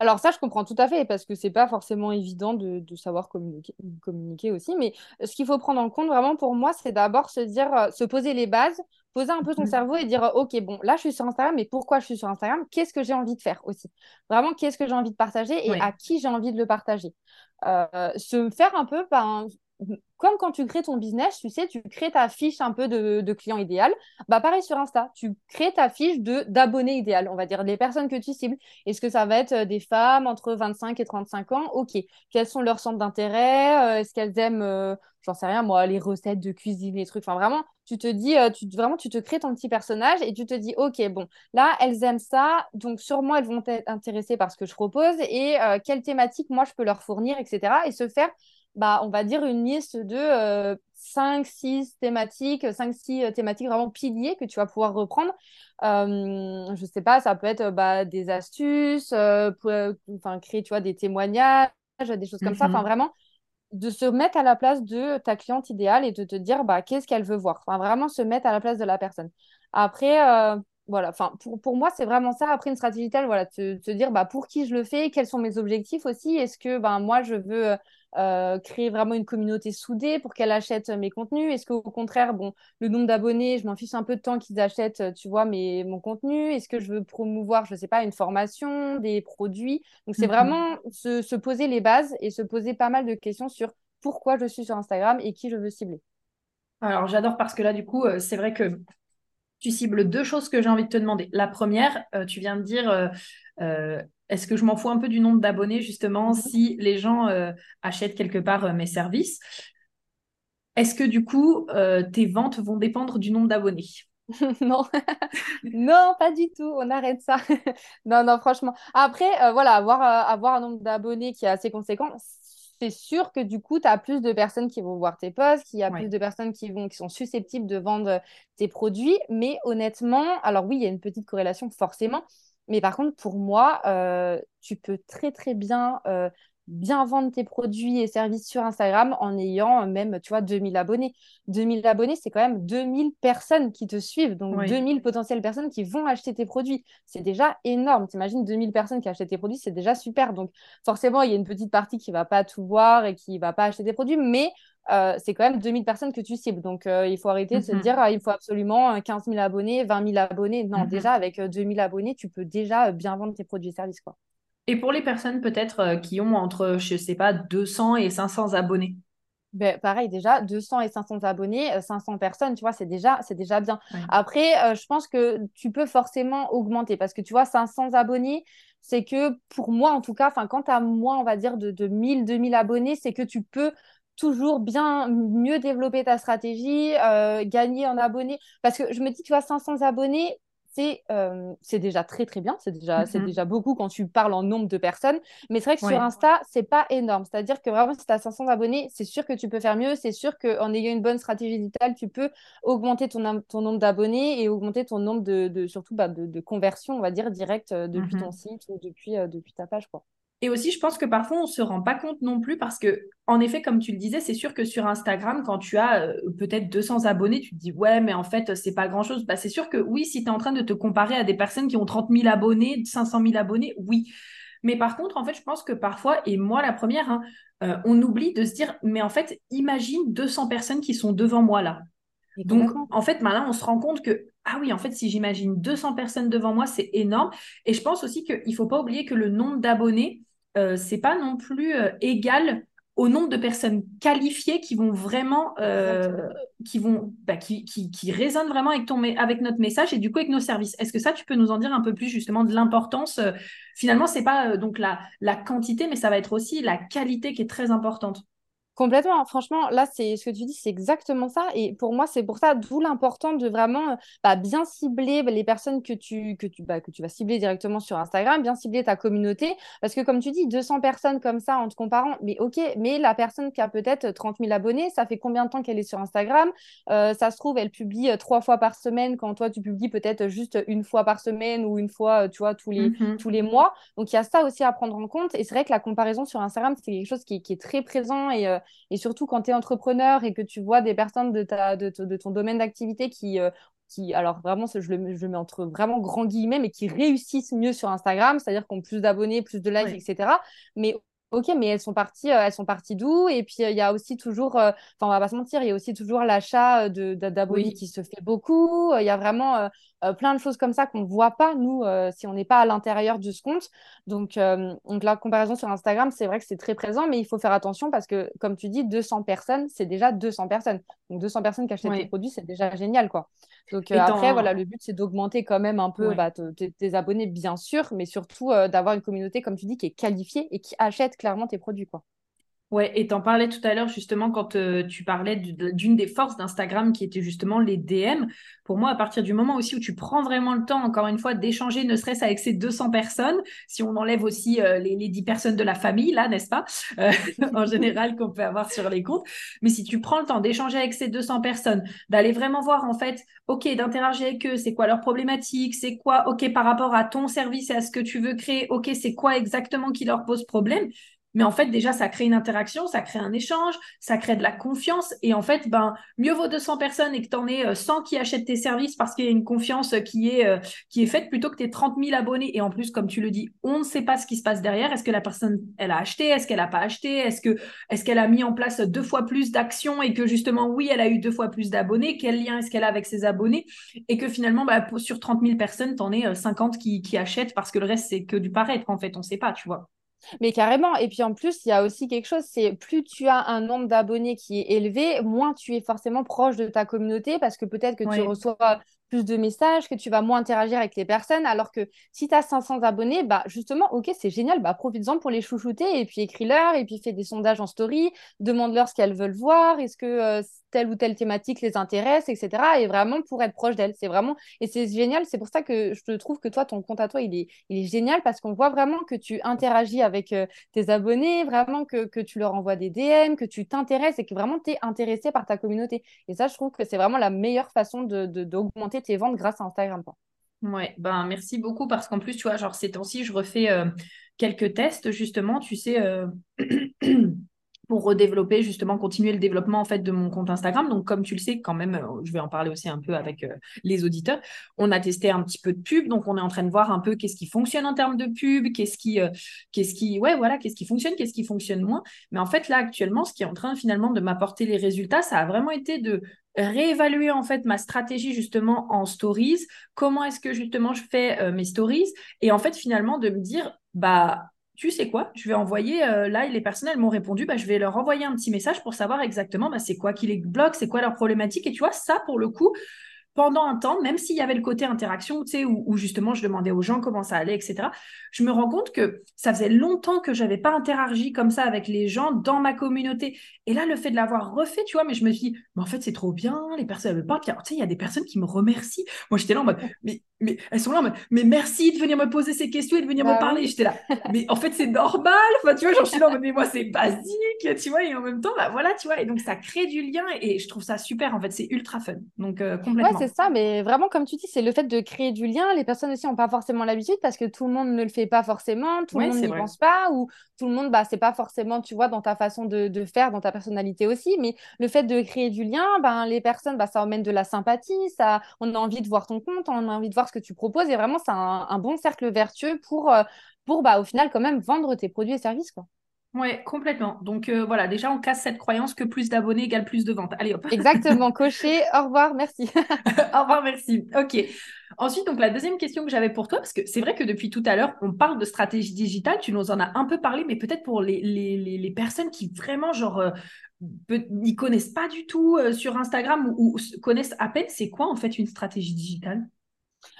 [SPEAKER 2] Alors ça, je comprends tout à fait parce que c'est pas forcément évident de, savoir communiquer, communiquer, aussi. Mais ce qu'il faut prendre en compte vraiment pour moi, c'est d'abord se dire, euh, se poser les bases, poser un peu son mmh cerveau et dire, ok, bon, là je suis sur Instagram, mais pourquoi je suis sur Instagram? Qu'est-ce que j'ai envie de faire aussi? Vraiment, qu'est-ce que j'ai envie de partager et à qui j'ai envie de le partager? Euh, Se faire un peu, ben, comme quand tu crées ton business, tu sais, tu crées ta fiche un peu de, client idéal. Bah pareil sur Insta, tu crées ta fiche de d'abonné idéal, on va dire les personnes que tu cibles. Est-ce que ça va être euh, des femmes entre 25 et 35 ans? Ok. Quels sont leurs centres d'intérêt? Euh, Est-ce qu'elles aiment, euh, j'en sais rien moi, les recettes de cuisine, les trucs? Enfin vraiment, tu te dis, tu, vraiment, tu te crées ton petit personnage et tu te dis, ok, bon, là, elles aiment ça, donc sûrement elles vont être intéressées par ce que je propose et quelle thématique moi je peux leur fournir, etc. Et se faire bah, on va dire une liste de 5, euh, 6 thématiques, 5-6 euh, thématiques vraiment piliers que tu vas pouvoir reprendre. Euh, je sais pas, ça peut être bah, des astuces, pour, enfin, créer tu vois, des témoignages, des choses comme ça. Enfin, mhm. vraiment, de se mettre à la place de ta cliente idéale et de te dire bah, qu'est-ce qu'elle veut voir. Enfin, vraiment se mettre à la place de la personne. Après, voilà, enfin, pour, pour moi, c'est vraiment ça. Après, une stratégie telle, voilà, te, te dire bah, pour qui je le fais, quels sont mes objectifs aussi. Est-ce que ben, moi, je veux euh, créer vraiment une communauté soudée pour qu'elle achète mes contenus Est-ce qu'au contraire, bon, le nombre d'abonnés, je m'en fiche un peu de temps qu'ils achètent, tu vois, mes, mon contenu Est-ce que je veux promouvoir, je ne sais pas, une formation, des produits? Donc, c'est mhm. vraiment se, se poser les bases et se poser pas mal de questions sur pourquoi je suis sur Instagram et qui je veux cibler.
[SPEAKER 1] Alors, j'adore parce que là, du coup, euh, c'est vrai que tu cibles deux choses que j'ai envie de te demander. La première, euh, tu viens de dire, euh, est-ce que je m'en fous un peu du nombre d'abonnés, justement, mhm. si les gens achètent quelque part mes services? Est-ce que, du coup, tes ventes vont dépendre du nombre d'abonnés? *laughs*
[SPEAKER 2] Non, *laughs* non, pas du tout. On arrête ça. *laughs* non, non, franchement. Après, voilà, avoir, avoir un nombre d'abonnés qui est assez conséquent, c'est sûr que du coup, tu as plus de personnes qui vont voir tes posts, qu'il y a plus de personnes qui, vont, qui sont susceptibles de vendre tes produits. Mais honnêtement, alors oui, il y a une petite corrélation forcément. Mais par contre, pour moi, euh, tu peux très très bien euh, bien vendre tes produits et services sur Instagram en ayant même, tu vois, 2000 abonnés. 2000 abonnés, c'est quand même 2000 personnes qui te suivent, donc 2000 potentielles personnes qui vont acheter tes produits. C'est déjà énorme. T'imagines 2000 personnes qui achètent tes produits, c'est déjà super. Donc forcément, il y a une petite partie qui va pas tout voir et qui va pas acheter tes produits, mais euh, c'est quand même 2000 personnes que tu cibles. Donc, euh, il faut arrêter de se mhm. dire, ah, il faut absolument 15 000 abonnés, 20 000 abonnés. Non, mhm. déjà, avec 2000 abonnés, tu peux déjà bien vendre tes produits et services. Quoi.
[SPEAKER 1] Et pour les personnes peut-être euh, qui ont entre, je sais pas, 200 et 500 abonnés?
[SPEAKER 2] Ben, pareil, déjà, 200 et 500 abonnés, 500 euh, personnes, tu vois, c'est déjà, c'est déjà bien. Après, euh, je pense que tu peux forcément augmenter parce que, tu vois, 500 abonnés, c'est que pour moi, en tout cas, quand tu as moins, on va dire, de, de 1000, 2000 abonnés, c'est que tu peux toujours bien mieux développer ta stratégie, gagner en abonnés. Parce que je me dis, tu vois, 500 abonnés, euh, c'est déjà très très bien, c'est déjà, c'est déjà beaucoup quand tu parles en nombre de personnes. Mais c'est vrai que sur Insta, c'est pas énorme. C'est-à-dire que vraiment, si tu as 500 abonnés, c'est sûr que tu peux faire mieux. C'est sûr qu'en ayant une bonne stratégie digitale, tu peux augmenter ton, ton nombre d'abonnés et augmenter ton nombre de, surtout bah, de, de conversions, on va dire, directes euh, depuis ton mhm. site ou depuis, euh, depuis ta page. Quoi.
[SPEAKER 1] Et aussi, je pense que parfois, on ne se rend pas compte non plus parce que, en effet, comme tu le disais, c'est sûr que sur Instagram, quand tu as euh, peut-être 200 abonnés, tu te dis, ouais, mais en fait, c'est pas grand-chose. Bah, c'est sûr que oui, si tu es en train de te comparer à des personnes qui ont 30 000 abonnés, 500 000 abonnés, oui. Mais par contre, en fait, je pense que parfois, et moi la première, hein, euh, on oublie de se dire, mais en fait, imagine 200 personnes qui sont devant moi là. Donc, en fait, maintenant, on se rend compte que, ah oui, en fait, si j'imagine 200 personnes devant moi, c'est énorme. Et je pense aussi qu'il ne faut pas oublier que le nombre d'abonnés, euh, c'est pas non plus euh, égal au nombre de personnes qualifiées qui vont vraiment, euh, qui vont, bah, qui, qui, résonnent vraiment avec, ton, avec notre message et du coup avec nos services. Est-ce que ça, tu peux nous en dire un peu plus justement de l'importance Finalement, c'est pas donc la, la quantité, mais ça va être aussi la qualité qui est très importante.
[SPEAKER 2] Complètement. Franchement, là, c'est ce que tu dis, c'est exactement ça. Et pour moi, c'est pour ça, d'où l'important de vraiment bah, bien cibler les personnes que tu, que, tu, bah, que tu vas cibler directement sur Instagram, bien cibler ta communauté. Parce que, comme tu dis, 200 personnes comme ça en te comparant, mais ok, mais la personne qui a peut-être 30 000 abonnés, ça fait combien de temps qu'elle est sur Instagram? Euh, Ça se trouve, elle publie euh, trois fois par semaine quand toi, tu publies peut-être juste une fois par semaine ou une fois, euh, tu vois, tous les, mm-hmm. tous les mois. Donc, il y a ça aussi à prendre en compte. Et c'est vrai que la comparaison sur Instagram, c'est quelque chose qui, qui est très présent et et surtout quand tu es entrepreneur et que tu vois des personnes de, ta, de, ton domaine d'activité qui, euh, qui, alors vraiment, je le, je le, mets entre vraiment grands guillemets, mais qui réussissent mieux sur Instagram, c'est-à-dire qu'on plus d'abonnés, plus de likes, etc. Mais Ok, mais elles sont parties, euh, elles sont parties d'où? Et puis il y a aussi toujours, euh, enfin on va pas se mentir, il y a aussi toujours l'achat de d'abonnés qui se fait beaucoup. Il y a vraiment euh, plein de choses comme ça qu'on ne voit pas, nous, euh, si on n'est pas à l'intérieur du ce compte. Donc, euh, donc, la comparaison sur Instagram, c'est vrai que c'est très présent, mais il faut faire attention parce que, comme tu dis, 200 personnes, c'est déjà 200 personnes. Donc, 200 personnes qui achètent tes produits, c'est déjà génial, quoi. Donc, après, voilà, le but, c'est d'augmenter quand même un peu bah, tes abonnés, bien sûr, mais surtout d'avoir une communauté, comme tu dis, qui est qualifiée et qui achète clairement tes produits, quoi.
[SPEAKER 1] Ouais, et t'en parlais tout à l'heure justement quand euh, tu parlais d'une des forces d'Instagram qui était justement les DM. Pour moi, à partir du moment aussi où tu prends vraiment le temps, encore une fois, d'échanger, ne serait-ce avec ces 200 personnes, si on enlève aussi euh, les, les 10 personnes de la famille, là, n'est-ce pas, euh, *laughs* en général qu'on peut avoir sur les comptes. Mais si tu prends le temps d'échanger avec ces 200 personnes, d'aller vraiment voir en fait, ok, d'interagir avec eux, c'est quoi leur problématique, c'est quoi, ok, par rapport à ton service et à ce que tu veux créer, ok, c'est quoi exactement qui leur pose problème mais en fait, déjà, ça crée une interaction, ça crée un échange, ça crée de la confiance. Et en fait, ben, mieux vaut 200 personnes et que tu en aies 100 qui achètent tes services parce qu'il y a une confiance qui est, qui est faite plutôt que tu aies 30 000 abonnés. Et en plus, comme tu le dis, on ne sait pas ce qui se passe derrière. Est-ce que la personne, elle a acheté? Est-ce qu'elle n'a pas acheté? Est-ce qu'elle a mis en place deux fois plus d'actions et que justement, oui, elle a eu deux fois plus d'abonnés? Quel lien est-ce qu'elle a avec ses abonnés? Et que finalement, bah, sur 30 000 personnes, tu en es 50 qui, qui achètent parce que le reste, c'est que du paraître, en fait. On ne sait pas, tu vois.
[SPEAKER 2] Mais carrément. Et puis en plus, il y a aussi quelque chose, c'est plus tu as un nombre d'abonnés qui est élevé, moins tu es forcément proche de ta communauté parce que peut-être que tu reçois plus de messages, que tu vas moins interagir avec les personnes. Alors que si tu as 500 abonnés, bah justement, ok, c'est génial, bah profites-en pour les chouchouter et puis écris-leur et puis fais des sondages en story, demande-leur ce qu'elles veulent voir, est-ce que euh, telle ou telle thématique les intéresse, etc. Et vraiment pour être proche d'elles. C'est vraiment, et c'est génial. C'est pour ça que je trouve que toi, ton compte à toi, il est, il est génial parce qu'on voit vraiment que tu interagis avec euh, tes abonnés, vraiment que, que tu leur envoies des DM, que tu t'intéresses et que vraiment tu es intéressé par ta communauté. Et ça, je trouve que c'est vraiment la meilleure façon d'augmenter de, tes ventes grâce à Instagram.
[SPEAKER 1] Ouais, ben merci beaucoup parce qu'en plus, tu vois, genre ces temps-ci, je refais euh, quelques tests justement, tu sais, euh, *clears throat* pour redévelopper justement continuer le développement en fait de mon compte Instagram. Donc comme tu le sais quand même, euh, je vais en parler aussi un peu avec les auditeurs. On a testé un petit peu de pub, donc on est en train de voir un peu qu'est-ce qui fonctionne en termes de pub, qu'est-ce qui, qu'est-ce qui, ouais voilà, qu'est-ce qui fonctionne, qu'est-ce qui fonctionne moins. Mais en fait là actuellement, ce qui est en train finalement de m'apporter les résultats, ça a vraiment été de réévaluer en fait ma stratégie justement en stories, comment est-ce que justement je fais euh, mes stories? Et en fait finalement de me dire bah tu sais quoi, je vais envoyer euh, là les personnes m'ont répondu, bah je vais leur envoyer un petit message pour savoir exactement bah, c'est quoi qui les bloque, c'est quoi leur problématique. Et tu vois ça pour le coup pendant un temps, même s'il y avait le côté interaction, tu sais, où, justement je demandais aux gens comment ça allait, etc., je me rends compte que ça faisait longtemps que j'avais pas interagi comme ça avec les gens dans ma communauté. Et là, le fait de l'avoir refait, tu vois, mais je me suis dit, mais en fait, c'est trop bien, les personnes, elles me parlent. tu sais, il y a des personnes qui me remercient. Moi, j'étais là en mode, mais mais elles sont là, mais, merci de venir me poser ces questions et de venir me bah parler. J'étais là, mais en fait, c'est normal. Enfin, tu vois, genre, je suis là, mais moi, c'est basique, tu vois, et en même temps, bah, voilà, tu vois, et donc ça crée du lien et je trouve ça super. En fait, c'est ultra fun. Donc, euh, complètement.
[SPEAKER 2] Ouais, c'est ça, mais vraiment, comme tu dis, c'est le fait de créer du lien. Les personnes aussi n'ont pas forcément l'habitude parce que tout le monde ne le fait pas forcément, tout le monde n'y pense pas, ou tout le monde, bah, c'est pas forcément, tu vois, dans ta façon de, de, faire, dans ta personnalité aussi. Mais le fait de créer du lien, ben, les personnes, bah, ça emmène de la sympathie, ça, on a envie de voir ton compte, on a envie de voir ce que tu proposes et vraiment, c'est un, bon cercle vertueux pour, euh, pour bah, au final, quand même, vendre tes produits et services. Quoi.
[SPEAKER 1] Ouais, complètement. Donc euh, voilà, déjà, on casse cette croyance que plus d'abonnés égale plus de ventes. Allez hop.
[SPEAKER 2] Exactement, *laughs* coché. Au revoir, merci. *laughs*
[SPEAKER 1] Au revoir, merci. Ok. Ensuite, donc la deuxième question que j'avais pour toi, parce que c'est vrai que depuis tout à l'heure, on parle de stratégie digitale, tu nous en as un peu parlé, mais peut-être pour les, les, les, personnes qui vraiment, genre, euh, n'y connaissent pas du tout sur Instagram ou connaissent à peine, c'est quoi en fait une stratégie digitale?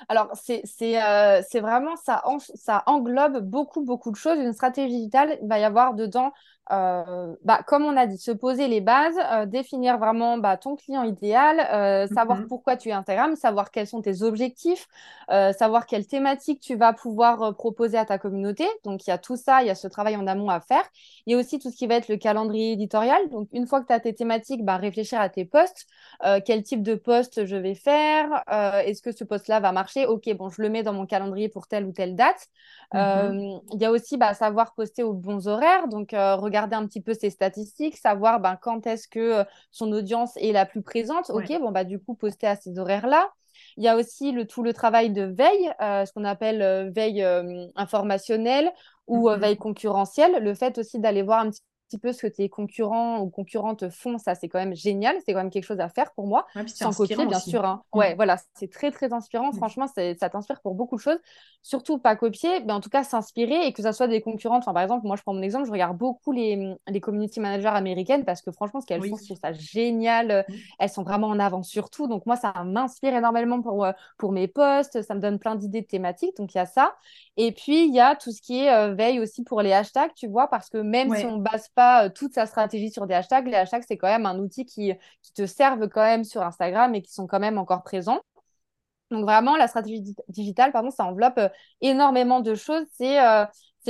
[SPEAKER 2] Alors, c'est euh, vraiment, ça, ça englobe beaucoup, beaucoup de choses. Une stratégie digitale, il va y avoir dedans euh, bah, comme on a dit, se poser les bases, euh, définir vraiment bah, ton client idéal, euh, savoir mhm. pourquoi tu es Instagram, savoir quels sont tes objectifs, savoir quelle thématique tu vas pouvoir proposer à ta communauté. Donc, il y a tout ça, il y a ce travail en amont à faire. Il y a aussi tout ce qui va être le calendrier éditorial. Donc, une fois que tu as tes thématiques, bah, réfléchir à tes posts. quel type de post je vais faire Est-ce que ce post-là va marcher? Ok, bon, je le mets dans mon calendrier pour telle ou telle date. Mhm. Il y a aussi bah, savoir poster aux bons horaires. Donc, regarder regarder un petit peu ses statistiques, savoir ben, quand est-ce que euh, son audience est la plus présente. Ok, bon, bah, du coup, poster à ces horaires-là. Il y a aussi le, tout le travail de veille, euh, ce qu'on appelle euh, veille informationnelle ou mm-hmm. veille concurrentielle. Le fait aussi d'aller voir un petit petit peu ce que tes concurrents ou concurrentes font, ça c'est quand même génial, c'est quand même quelque chose à faire pour moi, sans copier bien sûr. Hein. Mm. Ouais, voilà, c'est très très inspirant, mm. franchement ça t'inspire pour beaucoup de choses, surtout pas copier, mais en tout cas s'inspirer et que ça soit des concurrentes, enfin, par exemple moi je prends mon exemple, je regarde beaucoup les, les community managers américaines parce que franchement ce qu'elles font, je trouve ça génial, mm. elles sont vraiment en avant sur tout, donc moi ça m'inspire énormément pour, euh, pour mes posts, ça me donne plein d'idées de thématiques, donc il y a ça, et puis il y a tout ce qui est euh, veille aussi pour les hashtags, tu vois, parce que même si on base euh, toute sa stratégie sur des hashtags. Les hashtags, c'est quand même un outil qui, qui te servent quand même sur Instagram et qui sont quand même encore présents. Donc vraiment, la stratégie digitale, pardon, ça enveloppe euh, énormément de choses. C'est euh,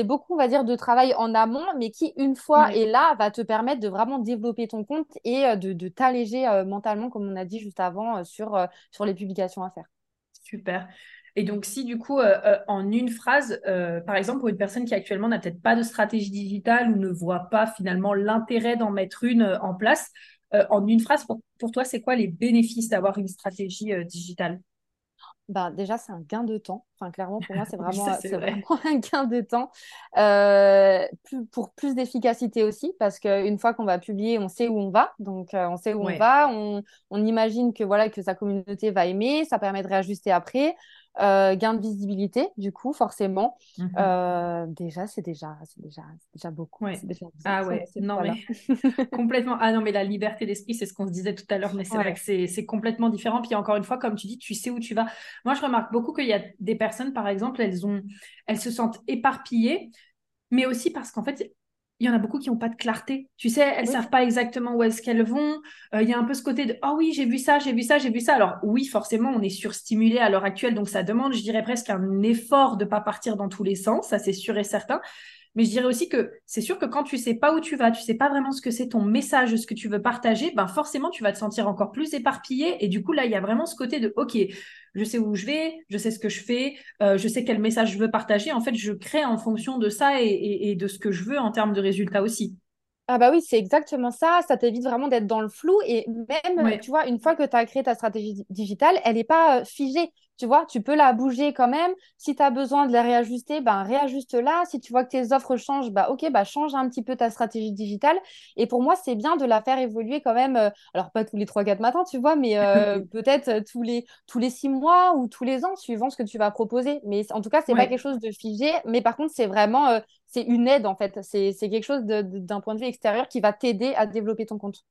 [SPEAKER 2] beaucoup, on va dire, de travail en amont, mais qui, une fois est là, va te permettre de vraiment développer ton compte et de, de t'alléger mentalement, comme on a dit juste avant, sur, sur les publications à faire.
[SPEAKER 1] Super. Et donc, si du coup, euh, euh, en une phrase, euh, par exemple, pour une personne qui actuellement n'a peut-être pas de stratégie digitale ou ne voit pas finalement l'intérêt d'en mettre une en place, en une phrase, pour toi, c'est quoi les bénéfices d'avoir une stratégie digitale?
[SPEAKER 2] Bah, déjà, c'est un gain de temps. Enfin, clairement, pour moi, c'est *laughs* vraiment, vraiment un gain de temps. Euh, plus, pour plus d'efficacité aussi, parce qu'une fois qu'on va publier, on sait où on va. Donc, euh, on sait où on va. On, on, imagine que, voilà, que sa communauté va aimer. Ça permet de réajuster après. Euh, gain de visibilité, du coup, forcément. Mhm. Euh, déjà, c'est déjà, déjà, déjà beaucoup.
[SPEAKER 1] ah ouais, non mais *laughs* complètement. Ah non mais la liberté d'esprit, c'est ce qu'on se disait tout à l'heure, mais c'est vrai que c'est complètement différent. Puis encore une fois, comme tu dis, tu sais où tu vas. Moi, je remarque beaucoup qu'il y a des personnes, par exemple, elles ont, elles se sentent éparpillées, mais aussi parce qu'en fait, il y en a beaucoup qui n'ont pas de clarté. Tu sais, elles ne savent pas exactement où est-ce qu'elles vont. Euh, il y a un peu ce côté de Oh oui, j'ai vu ça, j'ai vu ça, j'ai vu ça. Alors oui, forcément, on est surstimulé à l'heure actuelle, donc ça demande, je dirais presque un effort de ne pas partir dans tous les sens, ça c'est sûr et certain. Mais je dirais aussi que c'est sûr que quand tu sais pas où tu vas, tu sais pas vraiment ce que c'est ton message, ce que tu veux partager, ben forcément tu vas te sentir encore plus éparpillé. Et du coup là, il y a vraiment ce côté de ok, je sais où je vais, je sais ce que je fais, euh, je sais quel message je veux partager. En fait, je crée en fonction de ça et, de ce que je veux en termes de résultats aussi.
[SPEAKER 2] Ah bah oui, c'est exactement ça. Ça t'évite vraiment d'être dans le flou. Et même, tu vois, une fois que tu as créé ta stratégie digitale, elle n'est pas euh, figée. Tu vois, tu peux la bouger quand même. Si tu as besoin de la réajuster, ben réajuste-la. Si tu vois que tes offres changent, bah ok, bah change un petit peu ta stratégie digitale. Et pour moi, c'est bien de la faire évoluer quand même. Euh, alors pas tous les 3-4 matins, tu vois, mais euh, *laughs* peut-être euh, tous les tous les 6 mois ou tous les ans, suivant ce que tu vas proposer. Mais en tout cas, c'est pas quelque chose de figé. Mais par contre, c'est vraiment c'est une aide en fait. C'est quelque chose d'un point de vue extérieur qui va t'aider à développer ton compte.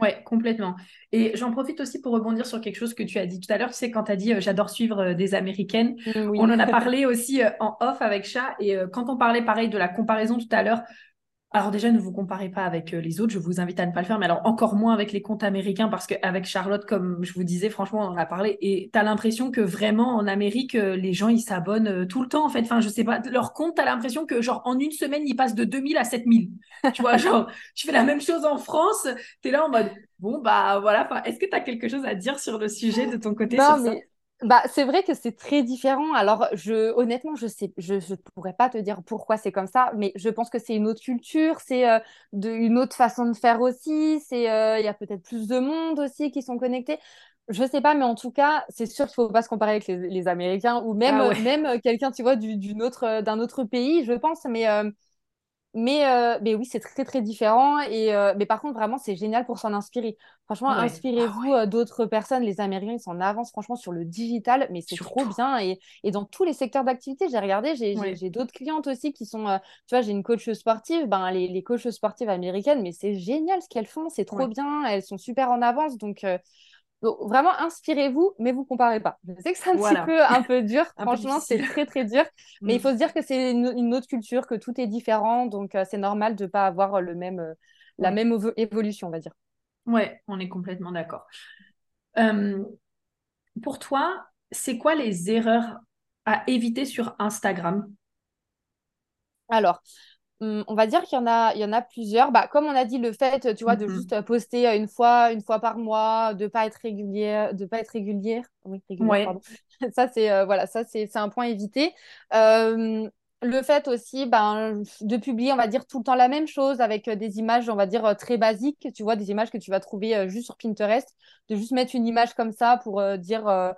[SPEAKER 1] Ouais, complètement. Et j'en profite aussi pour rebondir sur quelque chose que tu as dit tout à l'heure. Tu sais, quand tu as dit euh, j'adore suivre euh, des Américaines, mm, on en a *laughs* parlé aussi euh, en off avec Chat. Et quand on parlait pareil de la comparaison tout à l'heure, alors déjà, ne vous comparez pas avec euh, les autres, je vous invite à ne pas le faire, mais alors encore moins avec les comptes américains, parce qu'avec Charlotte, comme je vous disais, franchement, on en a parlé, et tu as l'impression que vraiment en Amérique, euh, les gens, ils s'abonnent euh, tout le temps, en fait. Enfin, je sais pas, leur compte, tu as l'impression que genre en une semaine, ils passent de 2000 à 7000. tu vois, *laughs* genre, tu fais la même chose en France, tu es là en mode, bon, bah voilà, est-ce que tu as quelque chose à dire sur le sujet de ton côté
[SPEAKER 2] non, mais... Bah, c'est vrai que c'est très différent. Alors, je, honnêtement, je sais, je ne pourrais pas te dire pourquoi c'est comme ça, mais je pense que c'est une autre culture, c'est euh, une autre façon de faire aussi. C'est, euh, il y a peut-être plus de monde aussi qui sont connectés. Je sais pas, mais en tout cas, c'est sûr qu'il faut pas se comparer avec les, Américains ou même, ah même quelqu'un, tu vois, d'une autre, d'un autre pays, je pense. Mais euh, mais, euh, mais oui, c'est très, très différent. Et, euh, mais par contre, vraiment, c'est génial pour s'en inspirer. Franchement, inspirez-vous ah euh, d'autres personnes. Les Américains, ils s'en avancent franchement sur le digital, mais c'est trop bien. Et, et, dans tous les secteurs d'activité, j'ai regardé, j'ai d'autres clientes aussi qui sont, tu vois, j'ai une coach sportive. Ben, les, les coachs sportives américaines, mais c'est génial ce qu'elles font. C'est trop bien. Elles sont super en avance. Donc, donc, vraiment, inspirez-vous, mais vous comparez pas. Je sais que c'est un petit peu, un peu dur. *laughs* Franchement, c'est très, très dur. Mais il mm. faut se dire que c'est une, autre culture, que tout est différent. Donc, euh, c'est normal de ne pas avoir le même, euh, la même évolution, on va dire.
[SPEAKER 1] Ouais, on est complètement d'accord. Euh, pour toi, c'est quoi les erreurs à éviter sur Instagram?
[SPEAKER 2] Alors, on va dire qu'il y en a, il y en a plusieurs. Bah, comme on a dit, le fait, tu vois, de mm-hmm. juste poster une fois, une fois par mois, de pas être régulière, de pas être régulière. Oui, régulière, *laughs* ça, c'est euh, voilà, ça c'est un point évité. le fait aussi ben, de publier, on va dire, tout le temps la même chose avec euh, des images, on va dire, euh, très basiques, tu vois, des images que tu vas trouver juste sur Pinterest, de juste mettre une image comme ça pour dire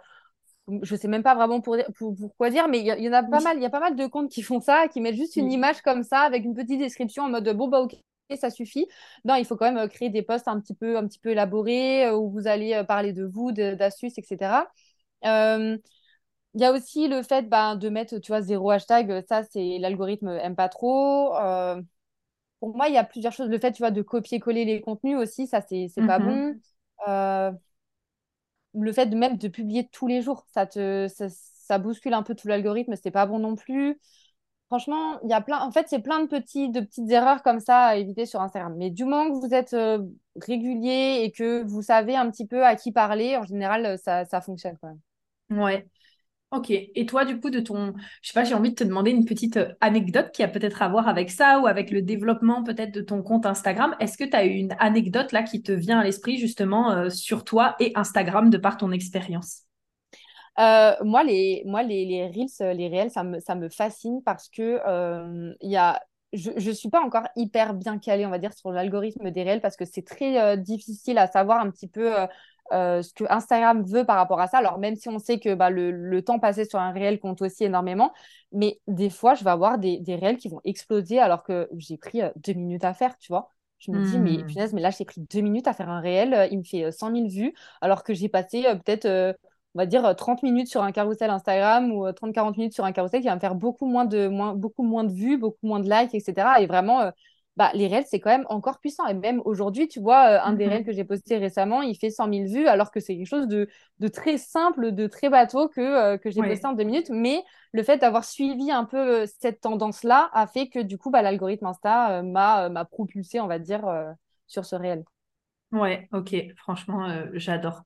[SPEAKER 2] je sais même pas vraiment pour, pourquoi dire, mais il y, en a pas mal, il y a pas mal de comptes qui font ça, qui mettent juste une image comme ça avec une petite description en mode bon bah ok ça suffit. Non, il faut quand même euh, créer des posts un petit peu, un petit peu élaborés euh, où vous allez euh, parler de vous, d'astuces, etc. Il y a aussi le fait bah, de mettre, tu vois, zéro hashtag. Ça, c'est l'algorithme aime pas trop. pour moi, il y a plusieurs choses. Le fait, tu vois, de copier-coller les contenus aussi, ça, c'est pas mm-hmm. bon le fait de même de publier tous les jours, ça te ça, bouscule un peu tout l'algorithme, c'est pas bon non plus. Franchement, il y a plein en fait, c'est plein de petits de petites erreurs comme ça à éviter sur Instagram. Mais du moment que vous êtes euh, régulier et que vous savez un petit peu à qui parler, en général, ça, ça fonctionne quand même.
[SPEAKER 1] Ouais. Ok. Et toi, du coup, de ton, je sais pas, j'ai envie de te demander une petite euh, anecdote qui a peut-être à voir avec ça ou avec le développement peut-être de ton compte Instagram. Est-ce que tu as une anecdote là qui te vient à l'esprit justement euh, sur toi et Instagram de par ton expérience?
[SPEAKER 2] Moi, les, moi les, les Reels, les réels, ça me, ça me fascine parce que a je ne suis pas encore hyper bien calée, on va dire, sur l'algorithme des réels parce que c'est très difficile à savoir un petit peu euh, ce que Instagram veut par rapport à ça. Alors, même si on sait que bah, le, temps passé sur un réel compte aussi énormément, mais des fois, je vais avoir des, des réels qui vont exploser alors que j'ai pris euh, deux minutes à faire, tu vois. Je me dis, mais hmm. punaise, mais là, j'ai pris deux minutes à faire un réel, euh, il me fait 100 000 vues, alors que j'ai passé peut-être, on va dire, 30 minutes sur un carrousel Instagram ou 30-40 minutes sur un carrousel qui va me faire beaucoup moins de, moins, beaucoup moins de vues, beaucoup moins de likes, etc. Et vraiment, bah, les réels, c'est quand même encore puissant. Et même aujourd'hui, tu vois, euh, un des réels mm-hmm. que j'ai posté récemment, il fait 100 000 vues, alors que c'est quelque chose de, de, très simple, de très bateau que, euh, que j'ai posté en deux minutes. Mais le fait d'avoir suivi un peu euh, cette tendance-là a fait que, du coup, bah, l'algorithme Insta m'a propulsé, on va dire, sur ce réel.
[SPEAKER 1] Ouais, ok. Franchement, j'adore.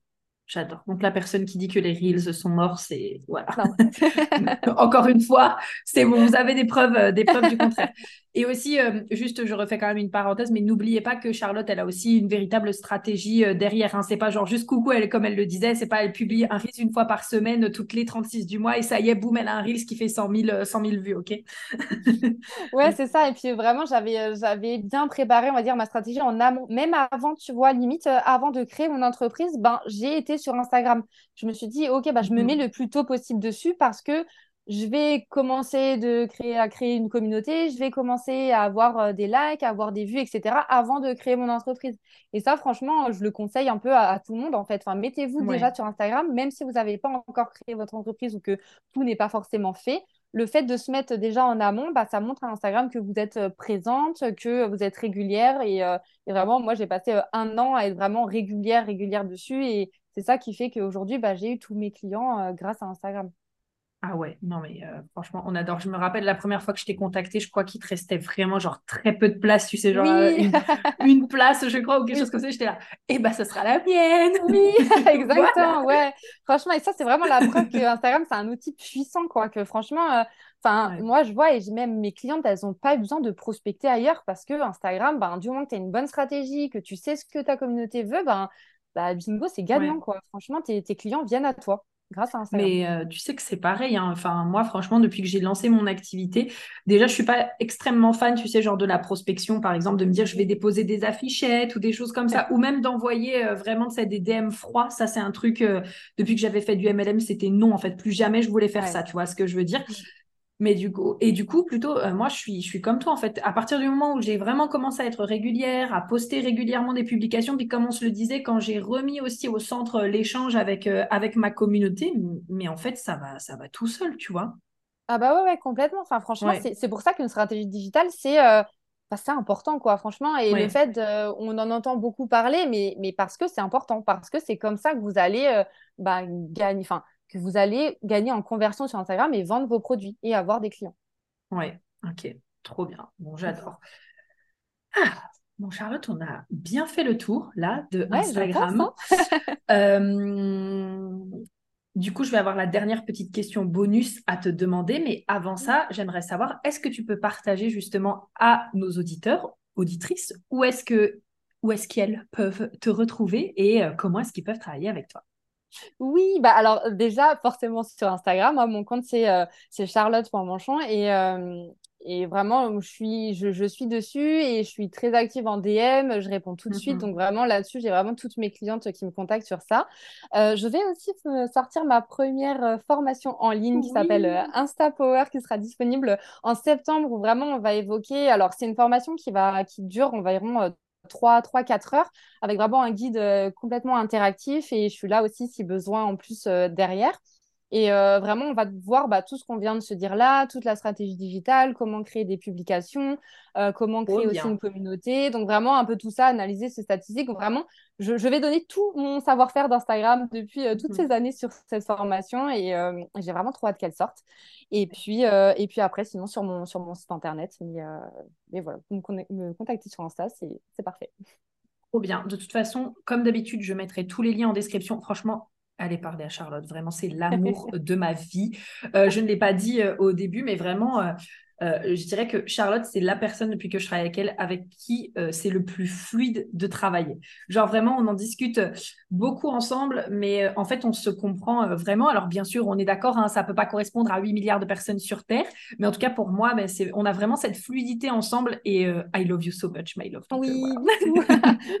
[SPEAKER 1] J'adore. Donc la personne qui dit que les reels sont morts, c'est voilà. *laughs* Encore une fois, c'est bon. Vous avez des preuves, des preuves du contraire. *laughs* Et aussi, euh, juste, je refais quand même une parenthèse, mais n'oubliez pas que Charlotte, elle a aussi une véritable stratégie euh, derrière. Hein. C'est pas genre juste coucou, elle, comme elle le disait, c'est pas elle publie un Reels une fois par semaine, toutes les 36 du mois, et ça y est, boum, elle a un Reels qui fait 100 000, 100 000 vues, ok? *laughs*
[SPEAKER 2] Ouais, c'est ça. Et puis vraiment, j'avais, euh, j'avais bien préparé, on va dire, ma stratégie en amont. Même avant, tu vois, limite, avant de créer mon entreprise, ben, j'ai été sur Instagram. Je me suis dit, ok, bah, je me mets mhm. le plus tôt possible dessus parce que je vais commencer de créer, à créer une communauté, je vais commencer à avoir euh, des likes, à avoir des vues, etc. avant de créer mon entreprise. Et ça, franchement, je le conseille un peu à, tout le monde, en fait. Enfin, mettez-vous déjà sur Instagram, même si vous n'avez pas encore créé votre entreprise ou que tout n'est pas forcément fait. Le fait de se mettre déjà en amont, bah, ça montre à Instagram que vous êtes euh, présente, que vous êtes régulière. Et, euh, vraiment, moi, j'ai passé un an à être vraiment régulière, régulière dessus. Et c'est ça qui fait qu'aujourd'hui, bah, j'ai eu tous mes clients grâce à Instagram.
[SPEAKER 1] Ah ouais, non mais euh, franchement, on adore. Je me rappelle la première fois que je t'ai contacté, je crois qu'il te restait vraiment genre très peu de place, tu sais, genre euh, *laughs* une, place, je crois, ou quelque chose comme ça. J'étais là, eh ben, ce sera la mienne.
[SPEAKER 2] Oui, *laughs* *laughs* exactement, ouais. Franchement, et ça, c'est vraiment la preuve que Instagram, c'est un outil puissant, quoi. Que franchement, euh, enfin, moi, je vois, et même mes clientes, elles n'ont pas besoin de prospecter ailleurs parce que Instagram, ben, du moment que tu as une bonne stratégie, que tu sais ce que ta communauté veut, ben, bah, bingo, c'est gagnant, quoi. Franchement, tes clients viennent à toi grâce à Instagram.
[SPEAKER 1] Mais euh, tu sais que c'est pareil. Hein. Enfin, moi, franchement, depuis que j'ai lancé mon activité, déjà, je suis pas extrêmement fan, tu sais, genre de la prospection, par exemple, de me dire je vais déposer des affichettes ou des choses comme ça, ou même d'envoyer euh, vraiment des DM froids. Ça, c'est un truc, euh, depuis que j'avais fait du MLM, c'était non, en fait. Plus jamais je voulais faire ça, tu vois ce que je veux dire. Mais du coup, et du coup, plutôt, euh, moi, je suis, je suis comme toi, en fait. À partir du moment où j'ai vraiment commencé à être régulière, à poster régulièrement des publications, puis comme on se le disait, quand j'ai remis aussi au centre l'échange avec, euh, avec ma communauté, mais en fait, ça va, ça va tout seul, tu vois.
[SPEAKER 2] Ah bah ouais, ouais complètement. Enfin, franchement, c'est pour ça qu'une stratégie digitale, c'est euh, bah, important, quoi, franchement. Et le fait, on en entend beaucoup parler, mais, mais parce que c'est important, parce que c'est comme ça que vous allez bah, gagner, enfin, que vous allez gagner en conversion sur Instagram et vendre vos produits et avoir des clients.
[SPEAKER 1] Oui, ok, trop bien. Bon, j'adore. Ah, bon, Charlotte, on a bien fait le tour là de Instagram. Hein. *laughs* Euh, du coup, je vais avoir la dernière petite question bonus à te demander, mais avant ça, j'aimerais savoir, est-ce que tu peux partager justement à nos auditeurs, auditrices, où est-ce que où est-ce qu'elles peuvent te retrouver et euh, comment est-ce qu'ils peuvent travailler avec toi?
[SPEAKER 2] Oui, bah alors déjà, forcément sur Instagram, moi, mon compte, c'est euh, charlotte.manchon et, euh, et vraiment, je suis, je, suis dessus et je suis très active en DM, je réponds tout de suite. Mmh Donc vraiment, là-dessus, j'ai vraiment toutes mes clientes qui me contactent sur ça. Euh, je vais aussi sortir ma première formation en ligne qui s'appelle Insta Power, qui sera disponible en septembre, où vraiment, on va évoquer... Alors, c'est une formation qui, va, qui dure environ 3-4 heures avec vraiment un guide euh, complètement interactif et je suis là aussi si besoin en plus euh, derrière. Et euh, vraiment, on va voir bah, tout ce qu'on vient de se dire là, toute la stratégie digitale, comment créer des publications, comment créer aussi une communauté. Donc vraiment, un peu tout ça, analyser ces statistiques. vraiment, je, vais donner tout mon savoir-faire d'Instagram depuis toutes mmh ces années sur cette formation et j'ai vraiment trop hâte qu'elle sorte. Et puis, et puis après, sinon, sur mon, sur mon site internet. Mais, mais voilà, vous me, contacter sur Insta, c'est parfait.
[SPEAKER 1] Trop bien. De toute façon, comme d'habitude, je mettrai tous les liens en description. Franchement, allez parler à Charlotte. Vraiment, c'est *laughs* l'amour de ma vie. Euh, je ne l'ai pas dit euh, au début, mais vraiment, euh, je dirais que Charlotte, c'est la personne depuis que je travaille avec elle avec qui euh, c'est le plus fluide de travailler. Genre vraiment, on en discute beaucoup ensemble, mais euh, en fait, on se comprend vraiment. Alors bien sûr, on est d'accord, hein, ça peut pas correspondre à 8 milliards de personnes sur Terre, mais en tout cas pour moi, ben, on a vraiment cette fluidité ensemble et I love you so much, my love.
[SPEAKER 2] oui,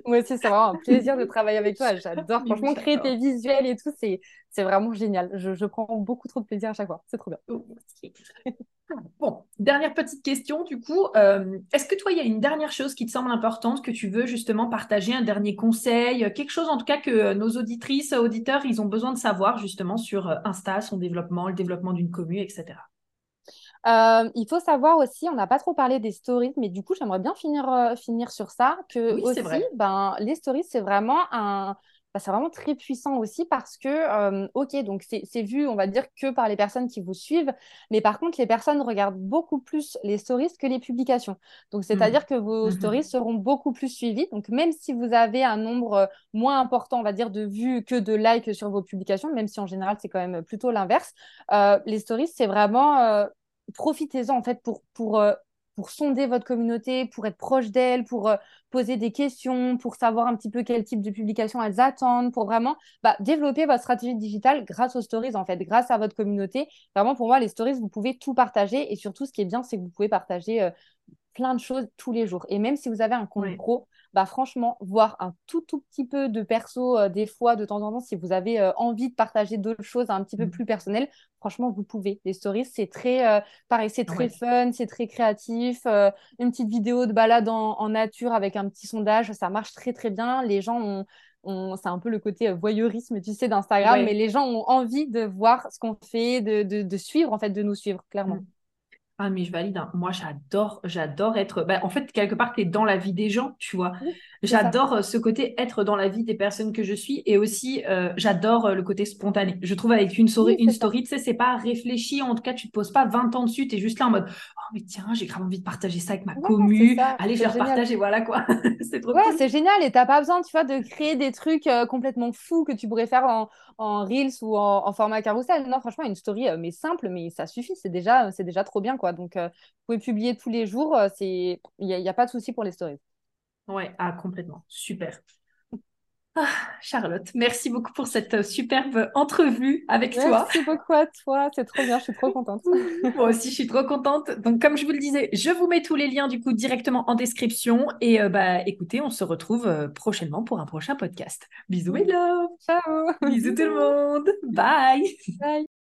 [SPEAKER 2] moi aussi, *laughs* c'est vraiment un plaisir de travailler avec toi. J'adore. Franchement, créer tes visuels et tout, c'est vraiment génial. Je, je, prends beaucoup trop de plaisir à chaque fois. C'est trop bien.
[SPEAKER 1] Bon, dernière petite question du coup. Euh, est-ce que toi, il y a une dernière chose qui te semble importante que tu veux justement partager, un dernier conseil, quelque chose en tout cas que nos auditrices, auditeurs, ils ont besoin de savoir justement sur euh, Insta, son développement, le développement d'une commune, etc.
[SPEAKER 2] Euh, il faut savoir aussi, on n'a pas trop parlé des stories, mais du coup, j'aimerais bien finir, finir sur ça, que aussi, Ben, les stories, c'est vraiment un, bah, c'est vraiment très puissant aussi parce que, euh, ok, donc c'est vu, on va dire, que par les personnes qui vous suivent, mais par contre, les personnes regardent beaucoup plus les stories que les publications. Donc, c'est-à-dire mmh. que vos mmh stories seront beaucoup plus suivies. Donc, même si vous avez un nombre euh, moins important, on va dire, de vues que de likes sur vos publications, même si en général, c'est quand même plutôt l'inverse, euh, les stories, c'est vraiment... Profitez-en en fait pour, pour pour sonder votre communauté, pour être proche d'elle, pour euh, poser des questions, pour savoir un petit peu quel type de publication elles attendent, pour vraiment bah, développer votre stratégie digitale grâce aux stories, en fait, grâce à votre communauté. Vraiment, pour moi, les stories, vous pouvez tout partager. Et surtout, ce qui est bien, c'est que vous pouvez partager euh, plein de choses tous les jours. Et même si vous avez un compte pro, bah franchement, voir un tout, tout petit peu de perso euh, des fois, de temps en temps, si vous avez euh, envie de partager d'autres choses un petit peu mmh. plus personnelles, franchement, vous pouvez. Les stories, c'est très, euh, pareil, c'est très fun, c'est très créatif. une petite vidéo de balade en, nature avec un petit sondage, ça marche très, très bien. Les gens ont, c'est un peu le côté voyeurisme, tu sais, d'Instagram, mais les gens ont envie de voir ce qu'on fait, de, de, suivre, en fait, de nous suivre, clairement. Mmh.
[SPEAKER 1] Ah, mais je valide. Hein. Moi, j'adore, j'adore être. Bah, en fait, quelque part, tu es dans la vie des gens, tu vois. j'adore euh, ce côté être dans la vie des personnes que je suis et aussi, euh, j'adore euh, le côté spontané. Je trouve avec une, story, une story, tu sais, c'est pas réfléchi. En tout cas, tu te poses pas 20 ans dessus. Tu es juste là en mode Oh, mais tiens, j'ai grave envie de partager ça avec ma commu. Allez, je leur partage et voilà quoi. *laughs*
[SPEAKER 2] c'est trop Ouais, c'est génial. Et t'as pas besoin, tu vois, de créer des trucs complètement fous que tu pourrais faire en, en Reels ou en, format carousel. Non, franchement, une story, mais simple, mais ça suffit. C'est déjà, c'est déjà trop bien, quoi. Donc, euh, vous pouvez publier tous les jours. Euh, il n'y a, pas de souci pour les stories.
[SPEAKER 1] Ouais, ah, complètement. Super. Ah, Charlotte, merci beaucoup pour cette euh, superbe entrevue avec
[SPEAKER 2] toi. Merci beaucoup à toi, c'est trop bien, je suis trop contente. *laughs*
[SPEAKER 1] Moi aussi, je suis trop contente. Donc, comme je vous le disais, je vous mets tous les liens du coup directement en description. Et bah, écoutez, on se retrouve prochainement pour un prochain podcast. Bisous, mes love.
[SPEAKER 2] Ciao.
[SPEAKER 1] Bisous tout le monde. Bye.
[SPEAKER 2] Bye.